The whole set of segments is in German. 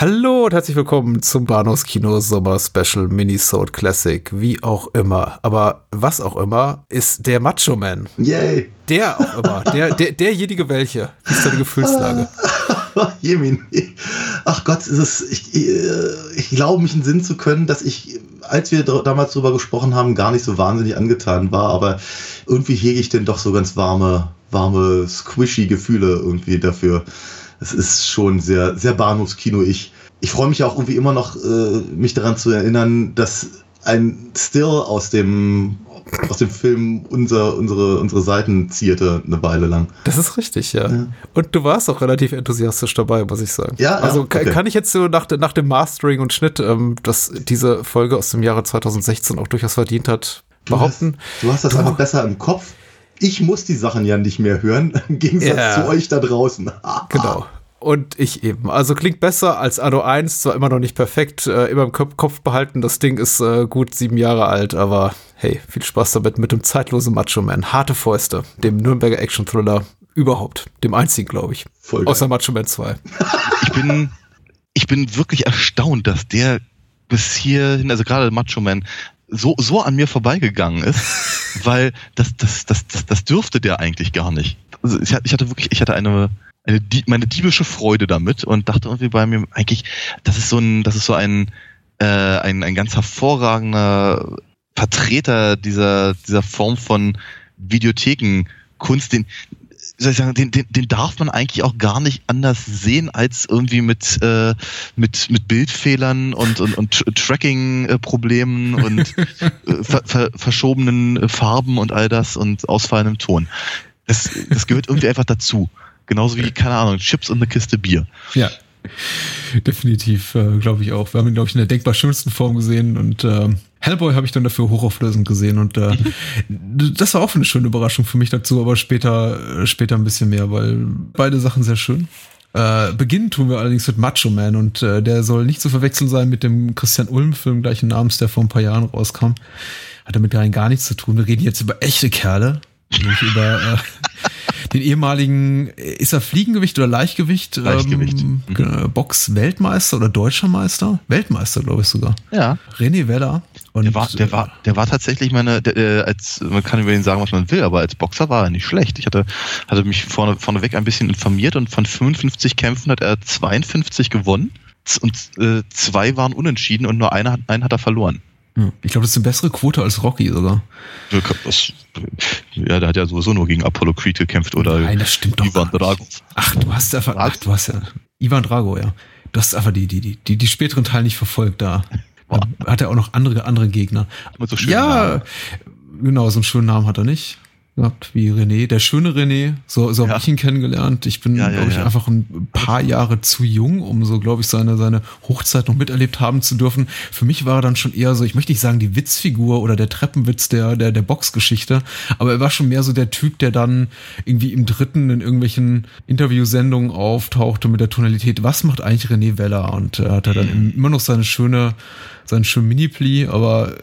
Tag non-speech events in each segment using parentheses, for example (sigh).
Hallo und herzlich willkommen zum Bahnhofskino Sommer Special Minisode Classic, wie auch immer. Aber was auch immer ist der Macho Man. Yay! Der auch immer. Der, der, derjenige welche. Wie ist deine Gefühlslage? (laughs) Jemin. Ach Gott, ist es, ich, ich glaube mich in Sinn zu können, dass ich, als wir damals drüber gesprochen haben, gar nicht so wahnsinnig angetan war, aber irgendwie hege ich denn doch so ganz warme, warme, squishy Gefühle irgendwie dafür es ist schon sehr, sehr Bahnhofskino. Ich, ich freue mich auch irgendwie immer noch, äh, mich daran zu erinnern, dass ein Still aus dem aus dem Film unser, unsere, unsere Seiten zierte eine Weile lang. Das ist richtig, ja. ja. Und du warst auch relativ enthusiastisch dabei, muss ich sagen. Ja, also okay. kann ich jetzt so nach, nach dem Mastering und Schnitt, ähm, dass diese Folge aus dem Jahre 2016 auch durchaus verdient hat, behaupten. Du hast, du hast das du, einfach besser im Kopf. Ich muss die Sachen ja nicht mehr hören, (laughs) im Gegensatz ja. zu euch da draußen. (laughs) genau. Und ich eben. Also klingt besser als Anno 1, zwar immer noch nicht perfekt, äh, immer im Kopf behalten. Das Ding ist äh, gut sieben Jahre alt, aber hey, viel Spaß damit mit dem zeitlosen Macho Man. Harte Fäuste, dem Nürnberger Action Thriller überhaupt. Dem einzigen, glaube ich. Voll Außer Macho Man 2. (laughs) Ich bin, ich bin wirklich erstaunt, dass der bis hierhin, also gerade Macho Man, so, so an mir vorbeigegangen ist, (laughs) weil das, das, das, das, das dürfte der eigentlich gar nicht. Also ich hatte wirklich, ich hatte eine, eine, meine diebische Freude damit und dachte irgendwie bei mir eigentlich, das ist so ein, das ist so ein, äh, ein, ein ganz hervorragender Vertreter dieser, dieser Form von Videothekenkunst, den, soll ich sagen, den, den, den darf man eigentlich auch gar nicht anders sehen als irgendwie mit, äh, mit, mit Bildfehlern und, und, und Tracking-Problemen und (laughs) äh, ver, ver, verschobenen Farben und all das und ausfallendem Ton. Das, das gehört irgendwie einfach dazu. Genauso wie, keine Ahnung, Chips und eine Kiste Bier. Ja. Definitiv, äh, glaube ich auch. Wir haben ihn, glaube ich, in der denkbar schönsten Form gesehen und äh, Hellboy habe ich dann dafür hochauflösend gesehen und äh, (laughs) das war auch eine schöne Überraschung für mich dazu, aber später, äh, später ein bisschen mehr, weil beide Sachen sehr schön. Äh, beginnen tun wir allerdings mit Macho Man und äh, der soll nicht zu verwechseln sein mit dem Christian Ulm-Film gleichen Namens, der vor ein paar Jahren rauskam. Hat damit rein gar nichts zu tun. Wir reden jetzt über echte Kerle, nämlich über äh, (laughs) den ehemaligen, ist er Fliegengewicht oder Leichtgewicht? Leichtgewicht. Ähm, mhm. Box-Weltmeister oder Deutscher Meister? Weltmeister, glaube ich sogar. Ja. René Weller. Und der war, der war, der war tatsächlich meine, der, äh, als, man kann über ihn sagen, was man will, aber als Boxer war er nicht schlecht. Ich hatte, hatte mich vorne, vorneweg ein bisschen informiert und von 55 Kämpfen hat er 52 gewonnen und äh, zwei waren unentschieden und nur einer, einen hat er verloren. Ich glaube, das ist eine bessere Quote als Rocky sogar. Ja, der hat ja sowieso nur gegen Apollo Creed gekämpft oder Nein, das stimmt doch Ivan Drago. Ach, du hast einfach, ach, du hast ja Ivan Drago, ja. Du hast einfach die, die, die, die, die späteren Teile nicht verfolgt da. Da hat er auch noch andere, andere Gegner. So ja, Namen. genau, so einen schönen Namen hat er nicht gehabt wie René, der schöne René, so, so ja. habe ich ihn kennengelernt. Ich bin, ja, ja, glaube ich, einfach ein paar Jahre zu jung, um so, glaube ich, seine, seine Hochzeit noch miterlebt haben zu dürfen. Für mich war er dann schon eher so, ich möchte nicht sagen die Witzfigur oder der Treppenwitz der, der, der Boxgeschichte, aber er war schon mehr so der Typ, der dann irgendwie im dritten in irgendwelchen Interviewsendungen auftauchte mit der Tonalität, was macht eigentlich René Weller? Und er hatte dann mhm. immer noch seine schöne, seinen schönen Mini-Pli, aber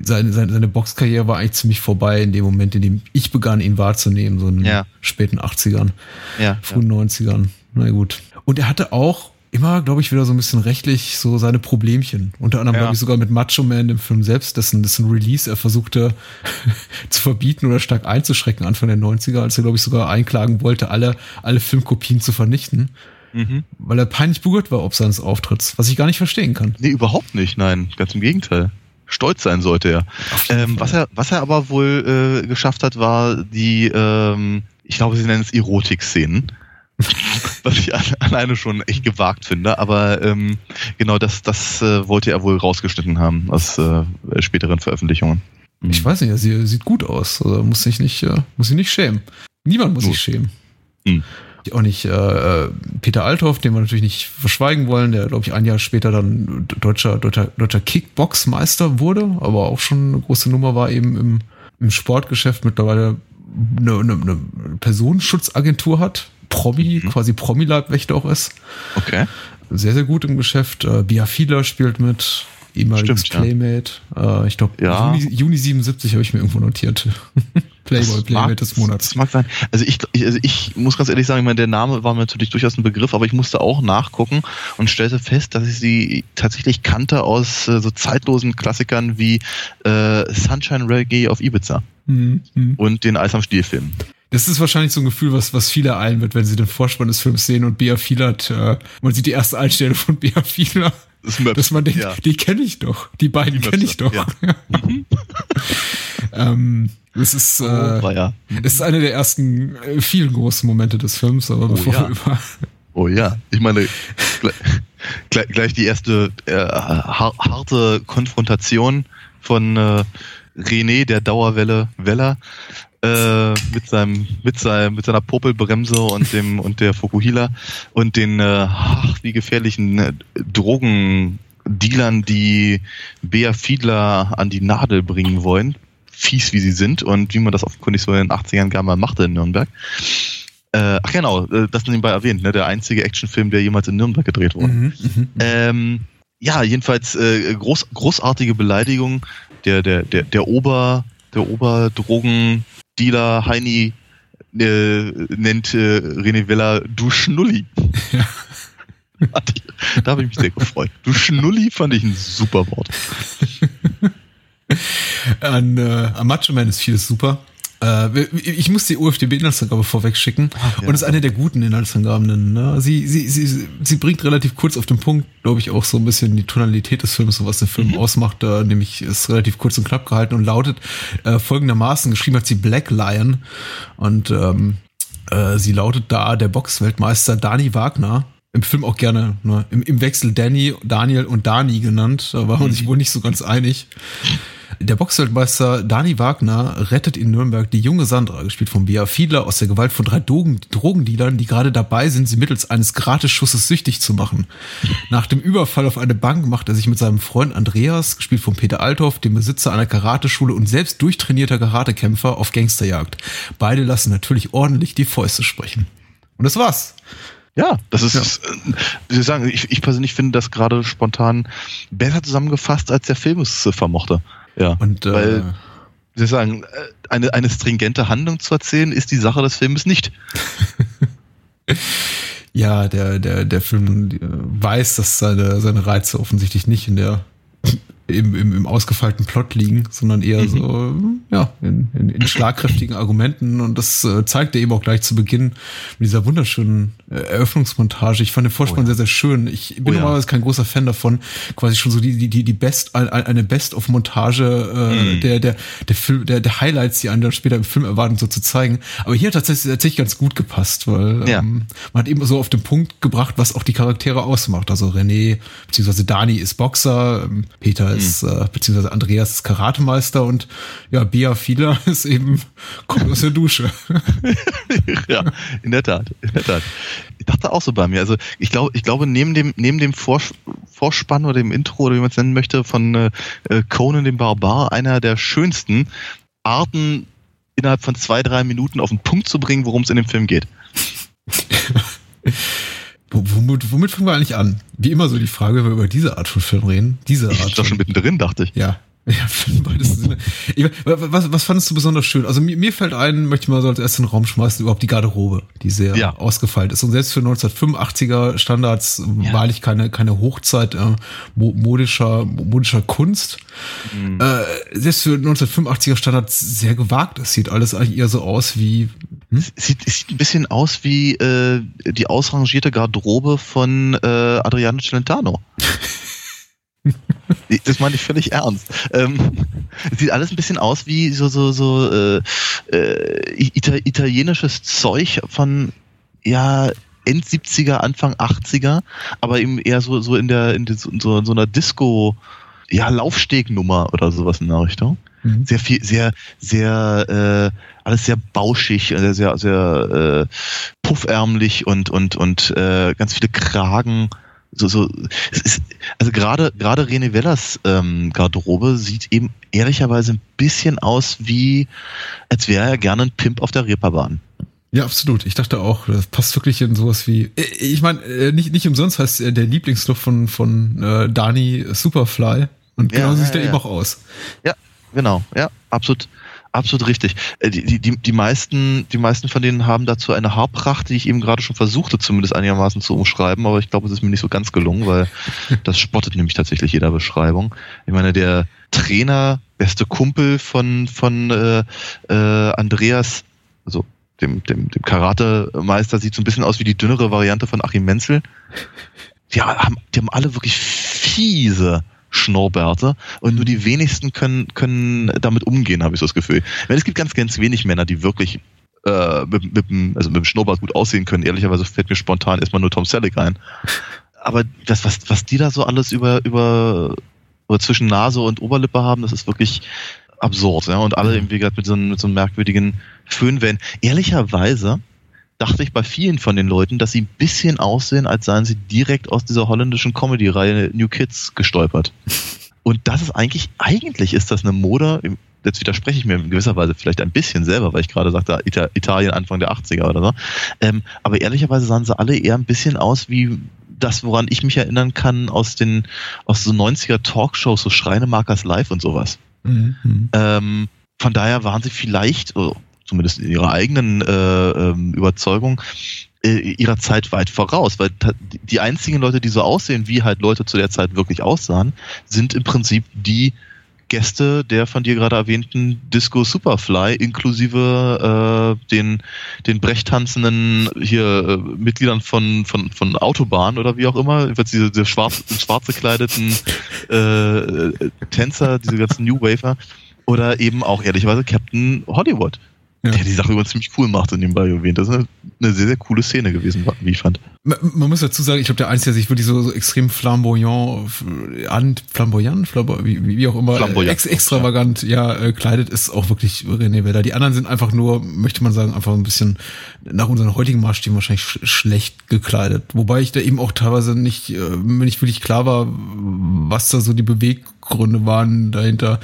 seine, seine, seine Boxkarriere war eigentlich ziemlich vorbei in dem Moment, in dem ich begann, ihn wahrzunehmen, so in den ja. späten 80ern, ja, frühen ja. 90ern. Na gut. Und er hatte auch immer, glaube ich, wieder so ein bisschen rechtlich so seine Problemchen. Unter anderem, ja. glaube ich, sogar mit Macho Man im Film selbst, dessen, dessen Release er versuchte (laughs) zu verbieten oder stark einzuschrecken Anfang der 90er, als er, glaube ich, sogar einklagen wollte, alle, alle Filmkopien zu vernichten. Mhm. Weil er peinlich berührt war ob seines Auftritts, was ich gar nicht verstehen kann. Nee, überhaupt nicht, nein, ganz im Gegenteil. Stolz sein sollte er. Ähm, was er. Was er aber wohl äh, geschafft hat, war die, ähm, ich glaube, sie nennen es Erotik-Szenen. (laughs) was ich alleine schon echt gewagt finde, aber ähm, genau das, das äh, wollte er wohl rausgeschnitten haben aus äh, späteren Veröffentlichungen. Ich weiß nicht, sie sieht gut aus, also muss sich nicht, äh, muss sich nicht schämen. Niemand muss sich schämen. Mhm auch nicht äh, Peter Althoff, den wir natürlich nicht verschweigen wollen, der, glaube ich, ein Jahr später dann deutscher, deutscher, deutscher Kickboxmeister wurde, aber auch schon eine große Nummer war eben im, im Sportgeschäft mittlerweile eine, eine, eine Personenschutzagentur hat, Promi, mhm. quasi Promi-Leibwächter auch ist. Okay. Sehr, sehr gut im Geschäft. Äh, Bia Fiedler spielt mit, ehemaliges Stimmt, Playmate. Ja. Äh, ich glaube, ja. Juni, Juni 77 habe ich mir irgendwo notiert. (laughs) Playboy Playmate des Monats. Das mag sein. Also ich, ich, also ich muss ganz ehrlich sagen, ich meine, der Name war mir natürlich durchaus ein Begriff, aber ich musste auch nachgucken und stellte fest, dass ich sie tatsächlich kannte aus äh, so zeitlosen Klassikern wie äh, Sunshine Reggae auf Ibiza mhm. mhm. und den Eis am Stielfilm. Das ist wahrscheinlich so ein Gefühl, was, was viele eilen wird, wenn sie den Vorspann des Films sehen und Bea Fielert, äh, man sieht die erste Einstellung von Bea Fielert, dass man denkt, ja. die kenne ich doch, die beiden kenne ich doch. Ja. (laughs) ähm, es ist, äh, oh, ja. es ist eine der ersten äh, vielen großen Momente des Films, aber oh, bevor ja. wir über. Oh ja, ich meine, gleich, gleich die erste äh, harte Konfrontation von äh, René, der Dauerwelle Weller, äh, mit seinem mit seinem mit seiner Popelbremse und dem (laughs) und der Fukuhila und den äh, ach, wie gefährlichen äh, Drogendealern, die Bea Fiedler an die Nadel bringen wollen, fies wie sie sind und wie man das offenkundig so in den 80ern gar mal machte in Nürnberg. Äh, ach genau, äh, das nebenbei erwähnt, ne, der einzige Actionfilm, der jemals in Nürnberg gedreht wurde. Mhm, mhm, mhm. ähm, ja, jedenfalls äh, groß, großartige Beleidigung. Der, der, der, der Ober, der Oberdrogendealer Heini äh, nennt äh, René Weller du Schnulli. Ja. da habe ich mich sehr gefreut. Du Schnulli fand ich ein super Wort. (laughs) An, äh, an Macho Man ist vieles super. Äh, ich muss die UFDB-Inhaltsangabe vorweg schicken Ach, ja. und ist eine der guten Inhaltsangaben. Ne? Sie, sie, sie, sie bringt relativ kurz auf den Punkt, glaube ich, auch so ein bisschen die Tonalität des Films, was den Film mhm. ausmacht. Äh, nämlich ist relativ kurz und knapp gehalten und lautet äh, folgendermaßen, geschrieben hat sie Black Lion und ähm, äh, sie lautet da der Boxweltmeister Dani Wagner im Film auch gerne ne, im, im Wechsel Danny, Daniel und Dani genannt. Da war man sich wohl nicht so ganz einig. Der Boxweltmeister Dani Wagner rettet in Nürnberg die junge Sandra, gespielt von Bea Fiedler, aus der Gewalt von drei Drogen Drogendealern, die gerade dabei sind, sie mittels eines Gratisschusses süchtig zu machen. Nach dem Überfall auf eine Bank macht er sich mit seinem Freund Andreas, gespielt von Peter Althoff, dem Besitzer einer Karateschule und selbst durchtrainierter Karatekämpfer, auf Gangsterjagd. Beide lassen natürlich ordentlich die Fäuste sprechen. Und das war's. Ja, das ist, ja. Äh, wie Sie sagen, ich, ich persönlich finde das gerade spontan besser zusammengefasst, als der Film es vermochte. Ja, und, äh, weil, wie Sie sagen, äh, eine, eine stringente Handlung zu erzählen, ist die Sache des Films nicht. (laughs) ja, der, der, der Film weiß, dass seine, seine Reize offensichtlich nicht in der im, im, im ausgefeilten Plot liegen, sondern eher mhm. so ja, in, in, in (clears throat) schlagkräftigen Argumenten. Und das äh, zeigt er eben auch gleich zu Beginn mit dieser wunderschönen äh, Eröffnungsmontage. Ich fand den Vorspann oh ja. sehr, sehr schön. Ich bin oh ja. normalerweise kein großer Fan davon, quasi schon so die, die, die, die Best, eine Best-of-Montage äh, mhm. der, der, der Film, der, der Highlights, die einen dann später im Film erwarten, so zu zeigen. Aber hier hat tatsächlich, tatsächlich ganz gut gepasst, weil ja. ähm, man hat eben so auf den Punkt gebracht, was auch die Charaktere ausmacht. Also René, beziehungsweise Dani ist Boxer, ähm, Peter ist ist, äh, beziehungsweise Andreas ist Karatemeister und ja, Bia Fiedler (laughs) ist eben, kommt aus der Dusche. (laughs) ja, in der Tat, in der Tat. Ich dachte auch so bei mir. Also ich glaube, ich glaube, neben dem, neben dem Vors Vorspann oder dem Intro oder wie man es nennen möchte, von äh, Conan dem Barbar, einer der schönsten Arten, innerhalb von zwei, drei Minuten auf den Punkt zu bringen, worum es in dem Film geht. (laughs) Womit, womit fangen wir eigentlich an? Wie immer so die Frage, wenn wir über diese Art von Film reden. Diese Art. Ich doch schon mittendrin, dachte ich. Ja. (laughs) Ja, weitesten Sinne. Ich, was, was fandest du besonders schön? Also mir, mir fällt ein, möchte ich mal so als erstes in den Raum schmeißen, überhaupt die Garderobe, die sehr ja. ausgefeilt ist. Und selbst für 1985er Standards ja. wahrlich keine, keine Hochzeit äh, modischer, modischer Kunst. Mhm. Äh, selbst für 1985er Standards sehr gewagt. Es sieht alles eigentlich eher so aus wie. Hm? Sieht, sieht ein bisschen aus wie äh, die ausrangierte Garderobe von äh, Adriano Celentano. (laughs) das meine ich völlig ernst. Ähm, sieht alles ein bisschen aus wie so so so äh, äh, italienisches Zeug von ja End 70er, Anfang 80er, aber eben eher so so in der in, so, in so einer Disco ja Laufstegnummer oder sowas in der Richtung. Mhm. Sehr viel, sehr, sehr, äh, alles sehr bauschig, sehr, sehr, sehr äh, puffärmlich und und und äh, ganz viele Kragen so, so, es ist, also gerade, gerade René Wellers ähm, Garderobe sieht eben ehrlicherweise ein bisschen aus wie, als wäre er gerne ein Pimp auf der Reeperbahn. Ja, absolut. Ich dachte auch, das passt wirklich in sowas wie. Äh, ich meine, äh, nicht, nicht umsonst heißt der Lieblingslook von, von äh, Dani Superfly. Und genau ja, sieht ja, er ja. eben auch aus. Ja, genau, ja, absolut Absolut richtig. Äh, die, die, die, meisten, die meisten von denen haben dazu eine Haarpracht, die ich eben gerade schon versuchte, zumindest einigermaßen zu umschreiben, aber ich glaube, es ist mir nicht so ganz gelungen, weil (laughs) das spottet nämlich tatsächlich jeder Beschreibung. Ich meine, der Trainer, beste Kumpel von, von äh, äh, Andreas, also dem, dem, dem Karate-Meister, sieht so ein bisschen aus wie die dünnere Variante von Achim Menzel. (laughs) Die haben, die haben alle wirklich fiese Schnurrbärte und nur die wenigsten können, können damit umgehen, habe ich so das Gefühl. Weil es gibt ganz, ganz wenig Männer, die wirklich äh, mit, mit, also mit dem Schnurrbart gut aussehen können. Ehrlicherweise fällt mir spontan erstmal nur Tom Selleck ein. Aber das, was, was die da so alles über, über, über zwischen Nase und Oberlippe haben, das ist wirklich absurd. Ja? Und alle irgendwie gerade mit so, mit so einem merkwürdigen Föhnwellen. Ehrlicherweise dachte ich bei vielen von den Leuten, dass sie ein bisschen aussehen, als seien sie direkt aus dieser holländischen Comedy-Reihe New Kids gestolpert. (laughs) Und das ist eigentlich, eigentlich ist das eine Mode, jetzt widerspreche ich mir in gewisser Weise vielleicht ein bisschen selber, weil ich gerade sagte, Italien Anfang der 80er oder so. Ähm, aber ehrlicherweise sahen sie alle eher ein bisschen aus wie das, woran ich mich erinnern kann aus den, aus so 90er Talkshows, so Schreinemarkers Live und sowas. Mhm. Ähm, von daher waren sie vielleicht, oh, zumindest in ihrer eigenen äh, ähm, Überzeugung, äh, ihrer Zeit weit voraus, weil die einzigen Leute, die so aussehen, wie halt Leute zu der Zeit wirklich aussahen, sind im Prinzip die Gäste der von dir gerade erwähnten Disco Superfly, inklusive äh, den, den brechtanzenden hier äh, Mitgliedern von, von, von Autobahn oder wie auch immer, diese, diese schwarz, schwarz gekleideten äh, Tänzer, diese ganzen New Wafer, oder eben auch ehrlicherweise Captain Hollywood. Ja. Der die Sache übrigens ziemlich cool macht in dem erwähnt. Das ist eine, eine, sehr, sehr coole Szene gewesen, wie ich fand. Man, man muss dazu sagen, ich glaube, der Einzige, der sich wirklich so, so extrem flamboyant, an, flamboyant, flamboyant wie, wie auch immer, ex, extravagant, ja, äh, kleidet, ist auch wirklich René Weller. Die anderen sind einfach nur, möchte man sagen, einfach ein bisschen nach unseren heutigen Maßstäben wahrscheinlich sch schlecht gekleidet. Wobei ich da eben auch teilweise nicht, äh, mir nicht wirklich klar war, was da so die Beweggründe Gründe waren dahinter,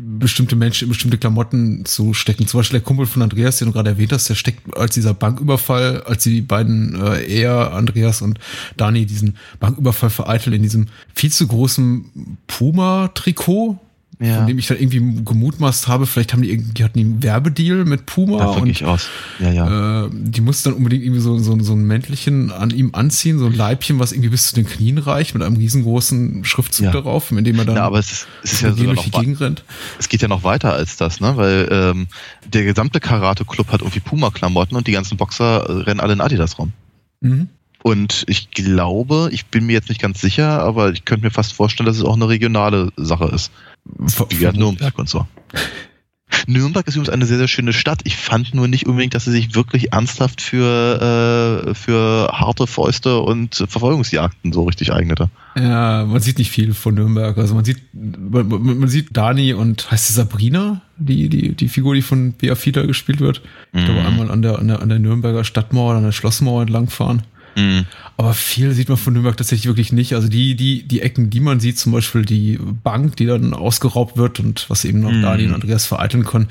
bestimmte Menschen in bestimmte Klamotten zu stecken. Zum Beispiel der Kumpel von Andreas, den du gerade erwähnt hast, der steckt als dieser Banküberfall, als die beiden, äh, er, Andreas und Dani, diesen Banküberfall vereiteln in diesem viel zu großen Puma-Trikot, ja. von dem ich dann irgendwie gemutmaßt habe, vielleicht haben die irgendwie hatten die einen Werbedeal mit Puma. Davon und, ich aus. Ja, ja. Äh, die mussten dann unbedingt irgendwie so, so, so ein Mäntelchen an ihm anziehen, so ein Leibchen, was irgendwie bis zu den Knien reicht, mit einem riesengroßen Schriftzug ja. darauf, in dem er dann ja, aber es ist, es ist ja sogar durch die Gegend rennt. Es geht ja noch weiter als das, ne? Weil ähm, der gesamte Karate-Club hat irgendwie Puma-Klamotten und die ganzen Boxer rennen alle in Adidas rum. Mhm. Und ich glaube, ich bin mir jetzt nicht ganz sicher, aber ich könnte mir fast vorstellen, dass es auch eine regionale Sache ist. Wie halt Nürnberg und so. (laughs) Nürnberg ist übrigens eine sehr, sehr schöne Stadt. Ich fand nur nicht unbedingt, dass sie sich wirklich ernsthaft für, äh, für harte Fäuste und Verfolgungsjagden so richtig eignete. Ja, man sieht nicht viel von Nürnberg. Also man sieht, man, man sieht Dani und heißt sie Sabrina, die, die, die Figur, die von Bea Fiedler gespielt wird. Ich glaube, mhm. einmal an der, an der, an der Nürnberger Stadtmauer, an der Schlossmauer entlangfahren. Mhm. Aber viel sieht man von Nürnberg tatsächlich wirklich nicht. Also die, die, die Ecken, die man sieht, zum Beispiel die Bank, die dann ausgeraubt wird und was eben noch mhm. Dani und Andreas vereiteln können,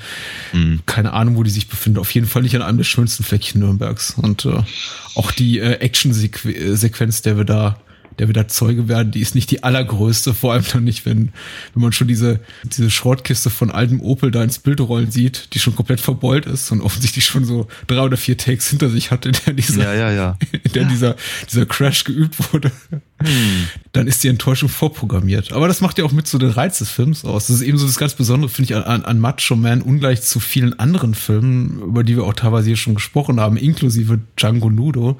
mhm. keine Ahnung, wo die sich befinden. Auf jeden Fall nicht an einem der schönsten Fleckchen Nürnbergs. Und äh, auch die äh, Action-Sequenz, der wir da der wir da Zeuge werden, die ist nicht die allergrößte, vor allem dann nicht, wenn, wenn man schon diese, diese Schrottkiste von altem Opel da ins Bild rollen sieht, die schon komplett verbeult ist und offensichtlich schon so drei oder vier Takes hinter sich hat, in der dieser, ja, ja, ja. (laughs) In der dieser, dieser Crash geübt wurde. Hm. Dann ist die Enttäuschung vorprogrammiert. Aber das macht ja auch mit so den Reiz des Films aus. Das ist eben so das ganz Besondere, finde ich, an, an Macho Man, ungleich zu vielen anderen Filmen, über die wir auch teilweise hier schon gesprochen haben, inklusive Django Nudo,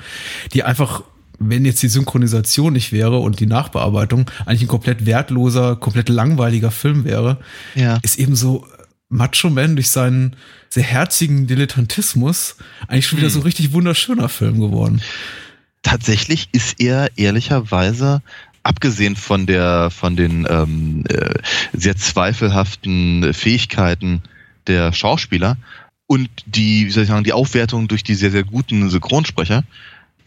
die einfach wenn jetzt die Synchronisation nicht wäre und die Nachbearbeitung eigentlich ein komplett wertloser, komplett langweiliger Film wäre, ja. ist eben so Macho Man durch seinen sehr herzigen Dilettantismus eigentlich schon wieder hm. so ein richtig wunderschöner Film geworden. Tatsächlich ist er ehrlicherweise abgesehen von der von den ähm, äh, sehr zweifelhaften Fähigkeiten der Schauspieler und die, wie soll ich sagen, die Aufwertung durch die sehr sehr guten Synchronsprecher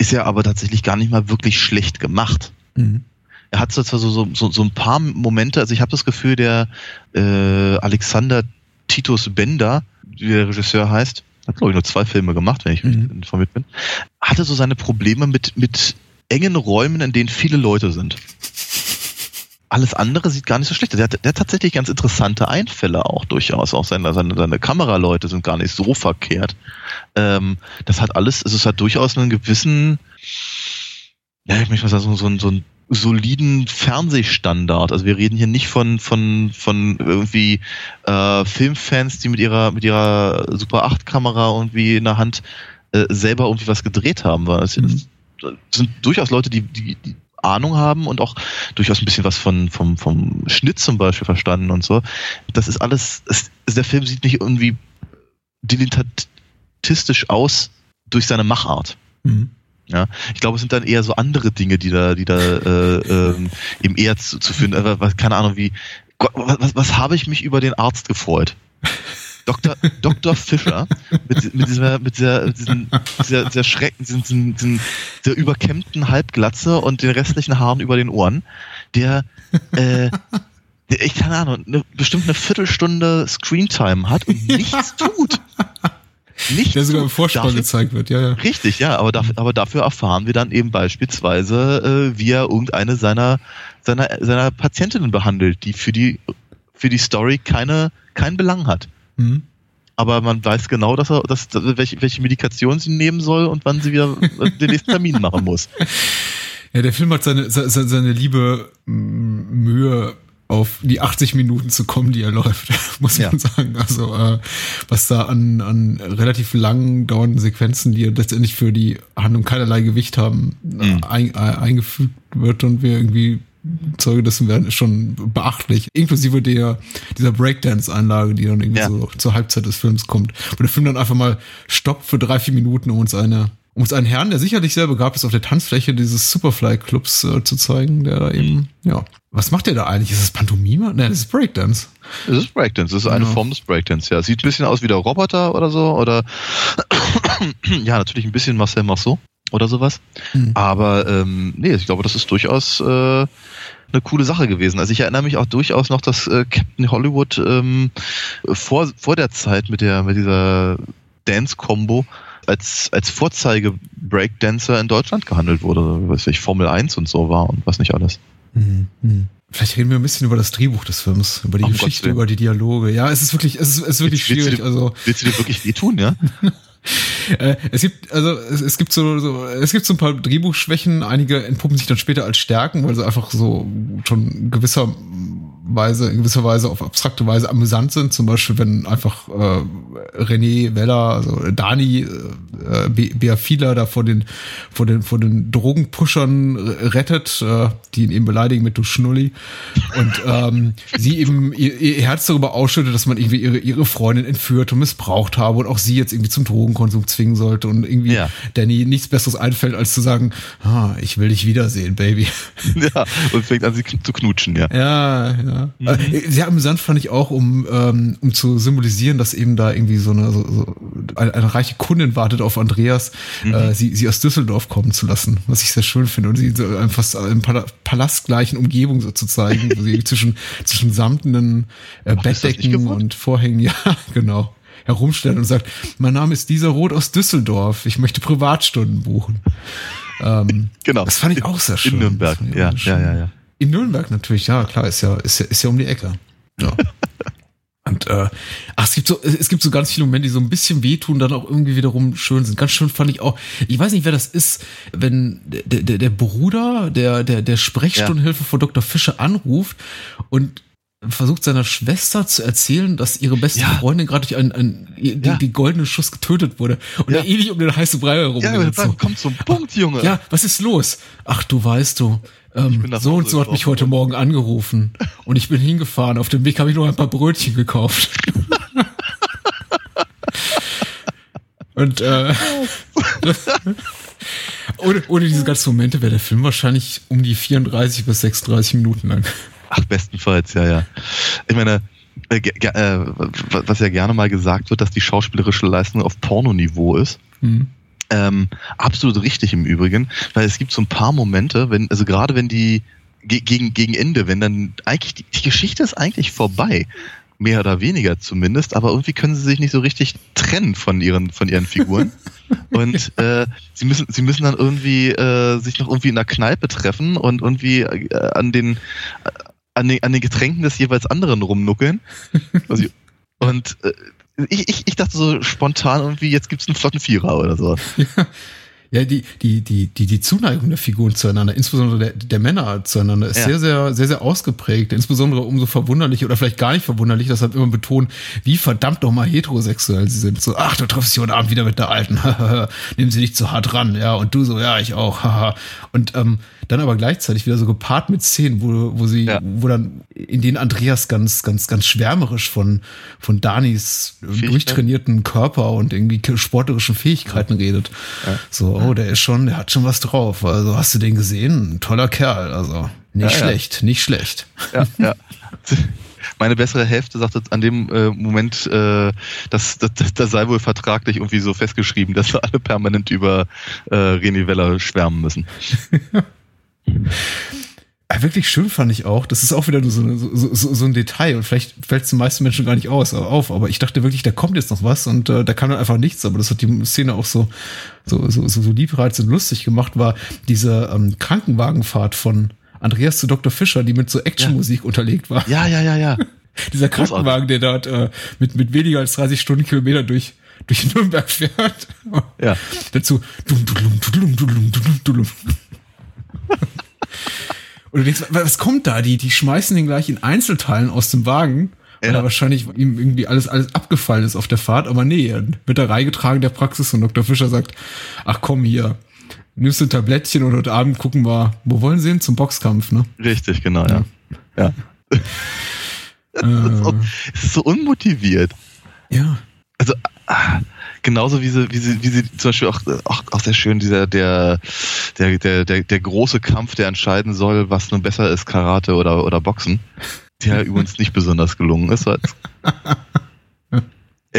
ist ja aber tatsächlich gar nicht mal wirklich schlecht gemacht. Mhm. Er hat zwar so, so, so, so ein paar Momente, also ich habe das Gefühl, der äh, Alexander Titus Bender, wie der Regisseur heißt, hat glaube ich nur zwei Filme gemacht, wenn ich mhm. informiert bin, hatte so seine Probleme mit, mit engen Räumen, in denen viele Leute sind. Alles andere sieht gar nicht so schlecht aus. Der hat, der hat tatsächlich ganz interessante Einfälle auch durchaus. Auch seine, seine, seine Kameraleute sind gar nicht so verkehrt. Ähm, das hat alles, also es hat durchaus einen gewissen, ja, ich möchte mal sagen, so, so, so einen soliden Fernsehstandard. Also wir reden hier nicht von, von, von irgendwie äh, Filmfans, die mit ihrer, mit ihrer Super 8 Kamera irgendwie in der Hand äh, selber irgendwie was gedreht haben. Weil es mhm. sind durchaus Leute, die, die, die Ahnung haben und auch durchaus ein bisschen was von, vom, vom Schnitt zum Beispiel verstanden und so. Das ist alles, es, der Film sieht nicht irgendwie dilettantistisch aus durch seine Machart. Mhm. Ja, ich glaube, es sind dann eher so andere Dinge, die da, die da äh, äh, eben eher zu, zu führen. Äh, keine Ahnung, wie Gott, was, was habe ich mich über den Arzt gefreut? Dr. Dr. Fischer mit, mit dieser, mit dieser, diesen, dieser, dieser Schrecken, diesen, diesen, diesen, der überkämmten Halbglatze und den restlichen Haaren über den Ohren, der, äh, der, ich keine Ahnung, eine, bestimmt eine Viertelstunde Screentime hat und nichts tut. Nichts der sogar im Vorspann dafür, gezeigt wird, ja, ja. Richtig, ja, aber, dafür, aber dafür erfahren wir dann eben beispielsweise, äh, wie er irgendeine seiner, seiner, seiner Patientinnen behandelt, die für die, für die Story keine, keinen Belang hat. Mhm. Aber man weiß genau, dass er, dass, welche, welche Medikation sie nehmen soll und wann sie wieder den nächsten Termin machen muss. (laughs) Ja, der Film hat seine, seine, seine liebe Mühe auf die 80 Minuten zu kommen, die er läuft, (laughs) muss man ja. sagen. Also äh, was da an, an relativ lang dauernden Sequenzen, die letztendlich für die Handlung keinerlei Gewicht haben, mhm. ein, ein, eingefügt wird und wir irgendwie Zeuge dessen werden, ist schon beachtlich. Inklusive der, dieser Breakdance-Einlage, die dann irgendwie ja. so zur Halbzeit des Films kommt. Wo der Film dann einfach mal stoppt für drei, vier Minuten, um uns eine, um uns einen Herrn, der sicherlich sehr begabt ist, auf der Tanzfläche dieses Superfly-Clubs äh, zu zeigen, der da eben, ja. Was macht der da eigentlich? Ist das Pantomime? Nein, das ist Breakdance. Das ist Breakdance, das ist eine ja. Form des Breakdance, ja. Sieht ein bisschen aus wie der Roboter oder so, oder (clears throat) ja, natürlich ein bisschen Marcel Marceau oder sowas. Mhm. Aber ähm, nee, ich glaube, das ist durchaus äh, eine coole Sache gewesen. Also ich erinnere mich auch durchaus noch, dass äh, Captain Hollywood ähm, vor, vor der Zeit mit der mit dieser Dance-Combo als, als Vorzeige-Breakdancer in Deutschland gehandelt wurde, was ich Formel 1 und so war und was nicht alles. Mhm. Vielleicht reden wir ein bisschen über das Drehbuch des Films, über die Ach Geschichte, über die Dialoge. Ja, es ist wirklich, es ist, es ist wirklich willst, schwierig. Willst du, also willst du dir wirklich wehtun, ja? (laughs) Äh, es gibt, also es, es, gibt so, so, es gibt so ein paar Drehbuchschwächen, einige entpuppen sich dann später als Stärken, weil sie einfach so schon gewisser Weise, in gewisser Weise auf abstrakte Weise amüsant sind. Zum Beispiel, wenn einfach äh, René Weller, also Dani äh, Beafila da vor den, vor den, vor den Drogenpushern rettet, äh, die ihn eben beleidigen mit du Schnulli. Und ähm, sie eben ihr, ihr Herz darüber ausschüttet, dass man irgendwie ihre, ihre Freundin entführt und missbraucht habe und auch sie jetzt irgendwie zum Drogenkonsum zwingen sollte und irgendwie ja. Danny nichts Besseres einfällt, als zu sagen, ah, ich will dich wiedersehen, Baby. (laughs) Ja, und fängt an, sie zu knutschen, ja. Ja, ja. Mhm. Äh, sehr amüsant fand ich auch, um, ähm, um zu symbolisieren, dass eben da irgendwie so eine, so, so eine, eine reiche Kundin wartet auf Andreas, mhm. äh, sie, sie aus Düsseldorf kommen zu lassen, was ich sehr schön finde. Und sie so einfach im Pal palastgleichen Umgebung so zu zeigen, wo sie (laughs) zwischen, zwischen samtenen äh, Bettdecken und Vorhängen, (laughs) ja, genau herumstellen und sagt, mein Name ist dieser Roth aus Düsseldorf, ich möchte Privatstunden buchen. Ähm, genau. Das fand ich auch sehr schön. In Nürnberg, ja, ja, ja, ja. In Nürnberg natürlich, ja, klar, ist ja, ist ja, ist ja um die Ecke. Ja. (laughs) Und äh, ach, es gibt so, es gibt so ganz viele Momente, die so ein bisschen wehtun, dann auch irgendwie wiederum schön sind. Ganz schön fand ich auch. Ich weiß nicht, wer das ist, wenn der, der, der Bruder der, der, der Sprechstundenhilfe ja. von Dr. Fischer anruft und versucht seiner Schwester zu erzählen, dass ihre beste ja. Freundin gerade durch einen, einen die, ja. die goldene Schuss getötet wurde und ja. er ewig um den heißen Brei herum. Ja, so. kommt zum Punkt, Junge. Ja, was ist los? Ach, du weißt du. Ähm, so und so hat mich heute Morgen angerufen und ich bin hingefahren. Auf dem Weg habe ich noch ein paar Brötchen gekauft. (laughs) und äh, (laughs) ohne, ohne diese ganzen Momente wäre der Film wahrscheinlich um die 34 bis 36 Minuten lang. Ach, bestenfalls, ja, ja. Ich meine, äh, äh, was ja gerne mal gesagt wird, dass die schauspielerische Leistung auf Pornoniveau ist. Mhm. Ähm, absolut richtig im Übrigen, weil es gibt so ein paar Momente, wenn, also gerade wenn die gegen, gegen Ende, wenn dann eigentlich die, die Geschichte ist eigentlich vorbei mehr oder weniger zumindest, aber irgendwie können sie sich nicht so richtig trennen von ihren von ihren Figuren (laughs) und äh, sie müssen sie müssen dann irgendwie äh, sich noch irgendwie in der Kneipe treffen und irgendwie äh, an den an den, an den Getränken des jeweils anderen rumnuckeln. (laughs) also, und äh, ich, ich, ich dachte so spontan irgendwie, jetzt gibt's einen flotten Vierer oder so. Ja. Ja, die, die, die, die, die Zuneigung der Figuren zueinander, insbesondere der, der Männer zueinander, ist ja. sehr, sehr, sehr, sehr ausgeprägt. Insbesondere umso verwunderlich oder vielleicht gar nicht verwunderlich, das hat immer betont, wie verdammt nochmal heterosexuell sie sind. So, ach, du triffst dich heute Abend wieder mit der Alten. (laughs) Nimm sie nicht zu hart ran. Ja, und du so, ja, ich auch. (laughs) und ähm, dann aber gleichzeitig wieder so gepaart mit Szenen, wo, wo sie, ja. wo dann, in denen Andreas ganz, ganz, ganz schwärmerisch von, von Danis durchtrainierten Körper und irgendwie sportlerischen Fähigkeiten redet. Ja. So, oh, der ist schon, der hat schon was drauf. Also hast du den gesehen? Ein toller Kerl. Also nicht ja, schlecht, nicht schlecht. Ja, ja. (laughs) meine bessere Hälfte sagte an dem äh, Moment, äh, das, das, das sei wohl vertraglich irgendwie so festgeschrieben, dass wir alle permanent über äh, René Weller schwärmen müssen. (laughs) Ja, wirklich schön fand ich auch. Das ist auch wieder nur so, so, so, so ein Detail und vielleicht fällt es den meisten Menschen gar nicht aus, auf. Aber ich dachte wirklich, da kommt jetzt noch was und äh, da kam dann einfach nichts. Aber das hat die Szene auch so, so, so, so, so liebreizend und lustig gemacht, war diese ähm, Krankenwagenfahrt von Andreas zu Dr. Fischer, die mit so Actionmusik ja. unterlegt war. Ja, ja, ja, ja. (laughs) Dieser Krankenwagen, der dort äh, mit, mit weniger als 30 Stundenkilometer durch, durch Nürnberg fährt. Ja. Dazu. Dum, dum, dum, dum, dum, dum, dum, dum. (laughs) Und du denkst, was kommt da? Die, die schmeißen den gleich in Einzelteilen aus dem Wagen, weil ja. wahrscheinlich ihm irgendwie alles, alles abgefallen ist auf der Fahrt. Aber nee, wird er reingetragen der Praxis und Dr. Fischer sagt, ach komm hier, nimmst du ein Tablettchen und heute Abend gucken wir, wo wollen sie hin? Zum Boxkampf, ne? Richtig, genau, ja. Ja. ja. (laughs) das ist, so, ist so unmotiviert. Ja. Also, ah, genauso wie sie, wie sie, wie sie zum Beispiel auch, auch, auch sehr schön, dieser, der, der, der, der, der große Kampf, der entscheiden soll, was nun besser ist, Karate oder, oder Boxen, der (laughs) übrigens nicht besonders gelungen ist. echt (laughs)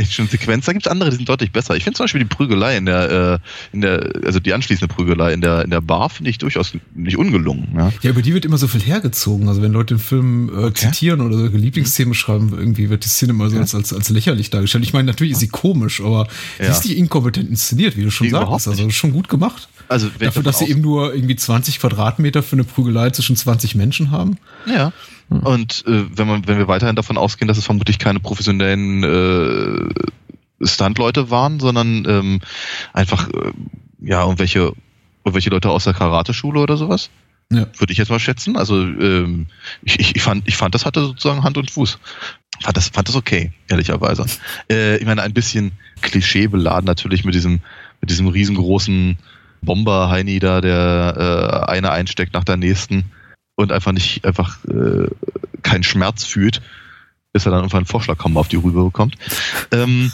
schöne Sequenz. Da gibt es andere, die sind deutlich besser. Ich finde zum Beispiel die Prügelei in der, äh, in der, also die anschließende Prügelei in der, in der Bar finde ich durchaus nicht ungelungen. Ja. ja, über die wird immer so viel hergezogen. Also wenn Leute den Film äh, okay. zitieren oder so Lieblingsszenen schreiben, irgendwie wird die Szene immer so als, als, als lächerlich dargestellt. Ich meine, natürlich ist sie komisch, aber ja. sie ist nicht inkompetent inszeniert, wie du schon sagst. Also schon gut gemacht. Also Dafür, dass sie eben nur irgendwie 20 Quadratmeter für eine Prügelei zwischen 20 Menschen haben. Ja. Und äh, wenn man, wenn wir weiterhin davon ausgehen, dass es vermutlich keine professionellen äh, Stuntleute waren, sondern ähm, einfach äh, ja irgendwelche irgendwelche Leute aus der Karateschule oder sowas. Ja. Würde ich jetzt mal schätzen. Also ähm, ich, ich, fand, ich fand, das hatte sozusagen Hand und Fuß. Fand das, fand das okay, ehrlicherweise. Äh, ich meine, ein bisschen klischeebeladen natürlich mit diesem, mit diesem riesengroßen Bomber-Heini da, der äh, eine einsteckt nach der nächsten und einfach nicht, einfach äh, keinen Schmerz fühlt, bis er dann irgendwann einen Vorschlaghammer auf die Rübe bekommt. Ähm,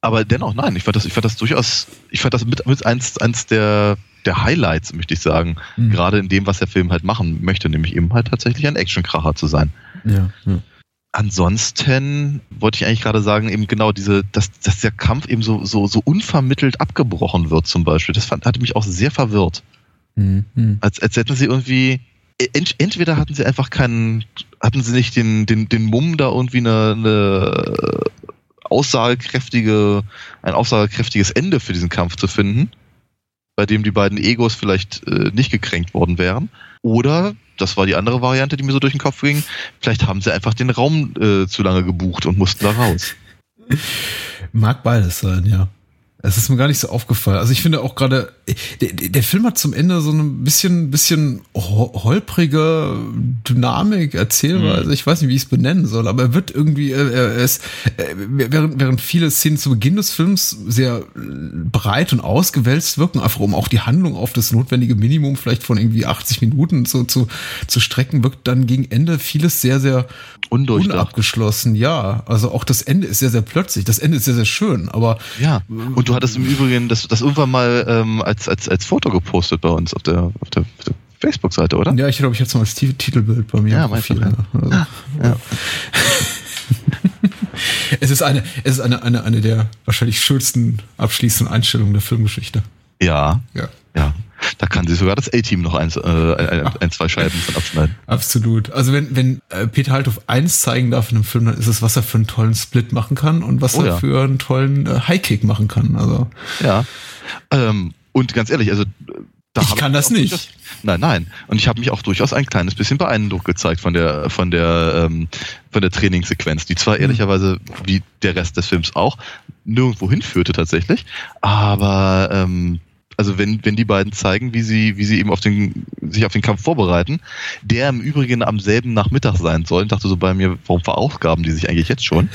aber dennoch, nein, ich fand das, ich fand das durchaus, ich fand das mit, mit eins, eins der, der Highlights, möchte ich sagen. Mhm. Gerade in dem, was der Film halt machen möchte, nämlich eben halt tatsächlich ein Actionkracher zu sein. Ja, ja. Ansonsten wollte ich eigentlich gerade sagen, eben genau diese, dass, dass der Kampf eben so, so, so unvermittelt abgebrochen wird, zum Beispiel. Das fand, hatte mich auch sehr verwirrt. Mhm. Als, als hätten sie irgendwie, entweder hatten sie einfach keinen, hatten sie nicht den, den, den Mumm, da irgendwie eine, eine aussagekräftige, ein aussagekräftiges Ende für diesen Kampf zu finden, bei dem die beiden Egos vielleicht äh, nicht gekränkt worden wären. Oder, das war die andere Variante, die mir so durch den Kopf ging, vielleicht haben sie einfach den Raum äh, zu lange gebucht und mussten da raus. Mag beides sein, ja. Es ist mir gar nicht so aufgefallen. Also ich finde auch gerade, der, der Film hat zum Ende so ein bisschen, bisschen holprige Dynamik, Erzählweise. Mhm. Ich weiß nicht, wie ich es benennen soll, aber er wird irgendwie, er, ist, während, während viele Szenen zu Beginn des Films sehr breit und ausgewälzt wirken, einfach um auch die Handlung auf das notwendige Minimum vielleicht von irgendwie 80 Minuten so zu, zu strecken, wirkt dann gegen Ende vieles sehr, sehr unabgeschlossen. Ja, also auch das Ende ist sehr, sehr plötzlich. Das Ende ist sehr, sehr schön, aber ja, und du hattest im Übrigen das, das irgendwann mal ähm, als, als, als Foto gepostet bei uns auf der, auf der, auf der Facebook-Seite, oder? Ja, ich glaube, ich hatte es mal als Titelbild bei mir. Ja, mein Profil. Also, ja. ja. (laughs) es ist eine, es ist eine, eine, eine der wahrscheinlich schönsten abschließenden Einstellungen der Filmgeschichte. Ja. Ja. Ja. Da kann sich sogar das A-Team noch äh, ein, ein, zwei Scheiben von abschneiden. Absolut. Also wenn, wenn äh, Peter Halthoff eins zeigen darf in einem Film, dann ist es, was er für einen tollen Split machen kann und was oh, er ja. für einen tollen äh, Highkick machen kann. Also ja. Ähm, und ganz ehrlich, also Da ich kann das nicht. Durchaus, nein, nein. Und ich habe mich auch durchaus ein kleines bisschen beeindruckt gezeigt von der von der ähm, von der Trainingssequenz, die zwar mhm. ehrlicherweise wie der Rest des Films auch nirgendwo hinführte tatsächlich, aber ähm, also wenn, wenn die beiden zeigen, wie sie, wie sie eben auf den, sich auf den Kampf vorbereiten, der im Übrigen am selben Nachmittag sein soll, ich dachte so bei mir, warum verausgaben die sich eigentlich jetzt schon?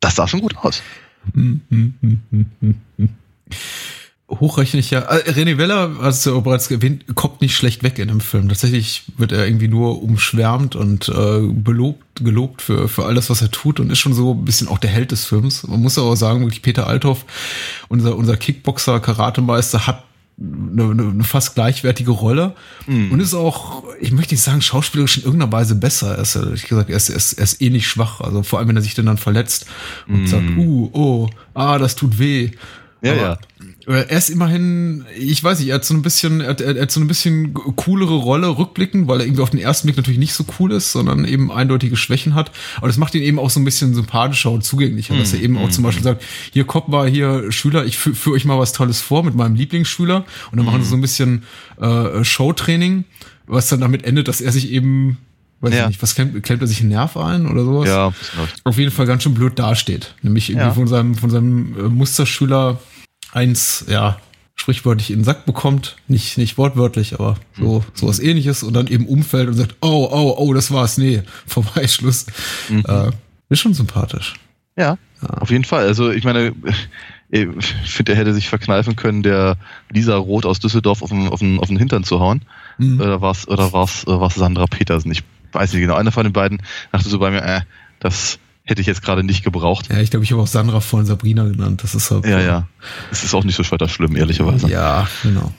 Das sah schon gut aus. Hochrechnig ja. Äh, René Weller, hast du bereits erwähnt, kommt nicht schlecht weg in dem Film. Tatsächlich wird er irgendwie nur umschwärmt und äh, belobt, gelobt für, für alles, was er tut und ist schon so ein bisschen auch der Held des Films. Man muss aber sagen, wirklich Peter Althoff, unser, unser Kickboxer, Karatemeister, hat eine, eine fast gleichwertige Rolle mm. und ist auch, ich möchte nicht sagen, schauspielerisch in irgendeiner Weise besser. Er ist, ich gesagt, er ist, er ist, er ist ähnlich schwach. Also vor allem, wenn er sich dann, dann verletzt und mm. sagt, uh, oh, ah, das tut weh. Ja, Aber ja. Er ist immerhin, ich weiß nicht, er hat so ein bisschen, er hat, er hat so ein bisschen coolere Rolle rückblickend, weil er irgendwie auf den ersten Blick natürlich nicht so cool ist, sondern eben eindeutige Schwächen hat. Aber das macht ihn eben auch so ein bisschen sympathischer und zugänglicher, mm, dass er eben mm, auch zum Beispiel sagt, hier kommt mal hier Schüler, ich führe für euch mal was Tolles vor mit meinem Lieblingsschüler und dann machen sie so ein bisschen äh, Showtraining, was dann damit endet, dass er sich eben weiß ja. ich nicht, was klemmt, klemmt er sich einen Nerv ein oder sowas? Ja, auf jeden Fall ganz schön blöd dasteht. Nämlich irgendwie ja. von seinem, von seinem äh, Musterschüler eins, ja, sprichwörtlich in den Sack bekommt. Nicht, nicht wortwörtlich, aber so, so was ähnliches und dann eben umfällt und sagt, oh, oh, oh, das war's. Nee, (laughs) vorbei, Schluss. Mhm. Äh, ist schon sympathisch. Ja, ja, auf jeden Fall. Also ich meine, ich finde, er hätte sich verkneifen können, der Lisa Roth aus Düsseldorf auf den, auf den, auf den Hintern zu hauen. Mhm. Oder war's, oder war's, war's Sandra Petersen? Ich weiß nicht genau. Einer von den beiden dachte so bei mir, äh, das hätte ich jetzt gerade nicht gebraucht. Ja, ich glaube, ich habe auch Sandra vorhin Sabrina genannt. Das ist halt, ja, ja. Es ist auch nicht so weiter schlimm, ehrlicherweise. Ja, genau.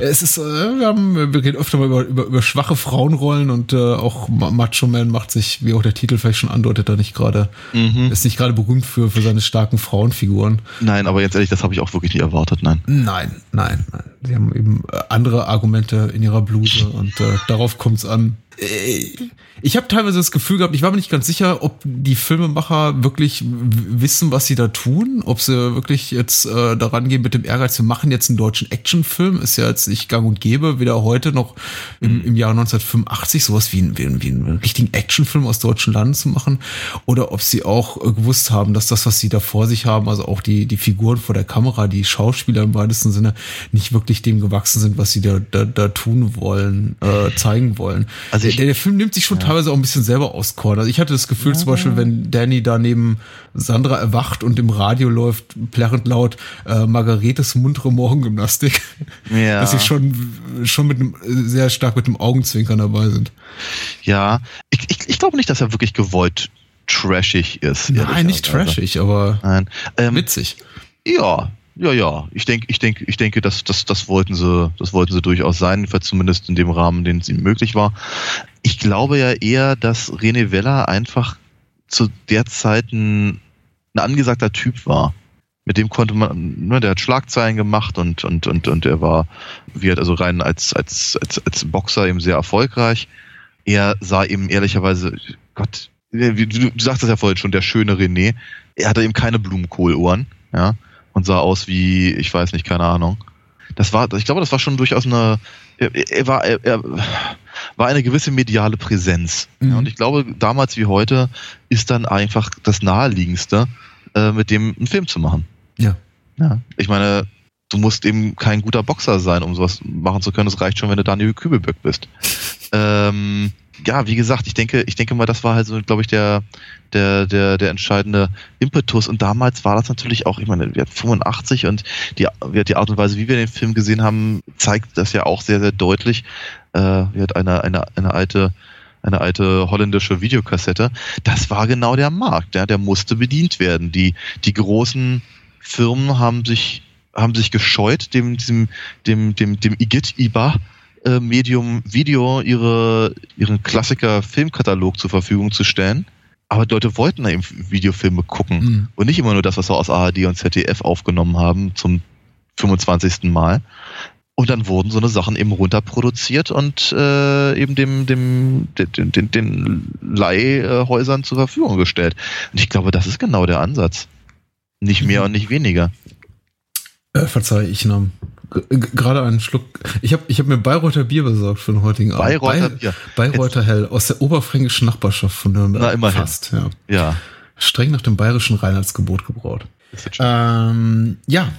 es ist, äh, wir haben, wir reden öfter mal über, über, über schwache Frauenrollen und äh, auch Macho Man macht sich, wie auch der Titel vielleicht schon andeutet, da nicht gerade, mhm. ist nicht gerade berühmt für, für seine starken Frauenfiguren. Nein, aber jetzt ehrlich, das habe ich auch wirklich nie erwartet, nein. Nein, nein, nein. Sie haben eben äh, andere Argumente in ihrer Bluse und äh, darauf kommt es an. Ich habe teilweise das Gefühl gehabt, ich war mir nicht ganz sicher, ob die Filmemacher wirklich wissen, was sie da tun, ob sie wirklich jetzt äh, daran gehen mit dem Ehrgeiz, wir machen jetzt einen deutschen Actionfilm, ist ja jetzt nicht gang und gäbe, weder heute noch im, im Jahr 1985 sowas wie, ein, wie, wie einen richtigen Actionfilm aus deutschen Landen zu machen, oder ob sie auch äh, gewusst haben, dass das, was sie da vor sich haben, also auch die, die Figuren vor der Kamera, die Schauspieler im weitesten Sinne, nicht wirklich dem gewachsen sind, was sie da, da, da tun wollen, äh, zeigen wollen. Also ich, der, der Film nimmt sich schon ja. teilweise auch ein bisschen selber aus Korn. Also ich hatte das Gefühl ja. zum Beispiel, wenn Danny da neben Sandra erwacht und im Radio läuft plärrend laut äh, Margaretes muntere Morgengymnastik, ja. (laughs) dass sie schon, schon mit einem, sehr stark mit dem Augenzwinkern dabei sind. Ja, ich, ich, ich glaube nicht, dass er wirklich gewollt trashig ist. Nein, nicht trashig, aber Nein. Ähm, witzig. Ja, ja, ja. Ich denke, ich denke, ich denke, dass das, das wollten sie, das wollten sie durchaus sein, zumindest in dem Rahmen, den es ihnen möglich war. Ich glaube ja eher, dass René Weller einfach zu der Zeit ein, ein angesagter Typ war. Mit dem konnte man, ne, der hat Schlagzeilen gemacht und, und, und, und er war, wie also rein als, als, als, als Boxer eben sehr erfolgreich. Er sah eben ehrlicherweise, Gott, du, du sagst das ja vorhin schon, der schöne René. Er hatte eben keine Blumenkohlohren, ja und sah aus wie, ich weiß nicht, keine Ahnung. Das war, ich glaube, das war schon durchaus eine, er, er war, er, er, war eine gewisse mediale Präsenz. Mhm. Ja, und ich glaube, damals wie heute ist dann einfach das naheliegendste, äh, mit dem einen Film zu machen. Ja. Ja. Ich meine, du musst eben kein guter Boxer sein, um sowas machen zu können. Es reicht schon, wenn du Daniel Kübelböck bist. Ähm, ja, wie gesagt, ich denke, ich denke mal, das war halt so, glaube ich, der, der, der, der entscheidende Impetus. Und damals war das natürlich auch, ich meine, wir hatten 85 und die, die Art und Weise, wie wir den Film gesehen haben, zeigt das ja auch sehr, sehr deutlich. Äh, wir hatten eine, eine, eine alte, eine alte holländische Videokassette. Das war genau der Markt, ja, der musste bedient werden. Die, die großen Firmen haben sich, haben sich gescheut, dem, dem, dem, dem, dem Igit IBA äh, Medium Video ihre, ihren Klassiker-Filmkatalog zur Verfügung zu stellen. Aber Leute wollten da eben Videofilme gucken mhm. und nicht immer nur das, was wir aus ARD und ZDF aufgenommen haben zum 25. Mal. Und dann wurden so eine Sachen eben runterproduziert und äh, eben dem, dem, den, den, den Leihhäusern zur Verfügung gestellt. Und ich glaube, das ist genau der Ansatz. Nicht mehr mhm. und nicht weniger. Äh, verzeih, ich nahm gerade einen Schluck. Ich habe ich hab mir Bayreuther Bier besorgt für den heutigen Abend. Bayreuther Bier. Bayreuther Hell aus der oberfränkischen Nachbarschaft von Nürnberg. Na, immerhin. Fast, ja. ja. Streng nach dem bayerischen Reinheitsgebot gebraut. Ähm, ja,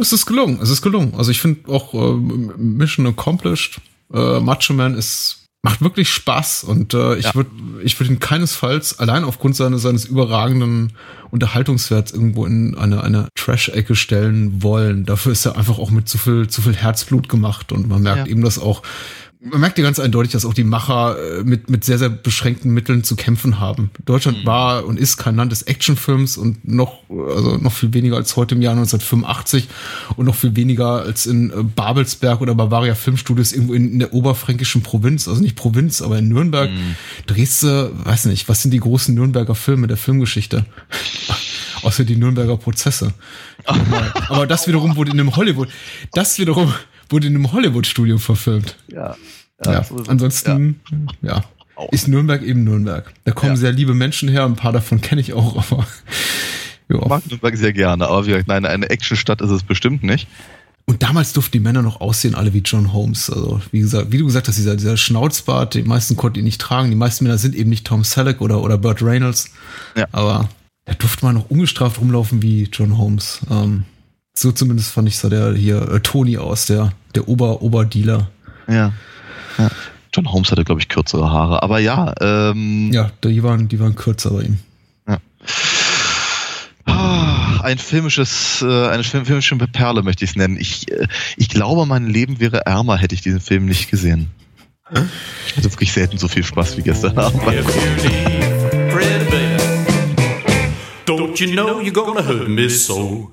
es ist gelungen. Es ist gelungen. Also ich finde auch äh, Mission Accomplished. Äh, Macho Man ist macht wirklich Spaß und äh, ich ja. würde ich würde ihn keinesfalls allein aufgrund seines seines überragenden Unterhaltungswerts irgendwo in eine eine Trash-Ecke stellen wollen. Dafür ist er einfach auch mit zu viel zu viel Herzblut gemacht und man merkt ja. eben, dass auch man merkt ja ganz eindeutig, dass auch die Macher äh, mit, mit sehr, sehr beschränkten Mitteln zu kämpfen haben. Deutschland mhm. war und ist kein Land des Actionfilms und noch, also noch viel weniger als heute im Jahr 1985 und noch viel weniger als in äh, Babelsberg oder Bavaria Filmstudios irgendwo in, in der oberfränkischen Provinz, also nicht Provinz, aber in Nürnberg. Mhm. Drehst du, weiß nicht, was sind die großen Nürnberger Filme der Filmgeschichte? Außer die Nürnberger Prozesse. (laughs) aber das wiederum wurde in einem Hollywood, das wiederum wurde in einem Hollywood-Studio verfilmt. Ja. Ja, ja. ansonsten, ja. ja. Ist Nürnberg eben Nürnberg. Da kommen sehr liebe Menschen her, ein paar davon kenne ich auch, aber. (laughs) Ja. Ich mag Nürnberg sehr gerne, aber wie gesagt, nein, eine Actionstadt ist es bestimmt nicht. Und damals durften die Männer noch aussehen, alle wie John Holmes. Also, wie gesagt, wie du gesagt hast, dieser, dieser Schnauzbart, die meisten konnten ihn nicht tragen. Die meisten Männer sind eben nicht Tom Selleck oder, oder Burt Reynolds. Ja. Aber da durfte man noch ungestraft rumlaufen wie John Holmes. Ähm, so zumindest fand ich so der hier äh, Tony aus, der, der Ober-Oberdealer. Ja. ja. John Holmes hatte, glaube ich, kürzere Haare. Aber ja. Ähm, ja, die waren, die waren kürzer bei ihm. Ja. Ah, ein filmisches, äh, eine filmische Perle möchte ich es nennen. Ich, äh, ich glaube, mein Leben wäre ärmer, hätte ich diesen Film nicht gesehen. Ich hatte wirklich selten so viel Spaß wie gestern Abend. Don't you know you're gonna hurt me so?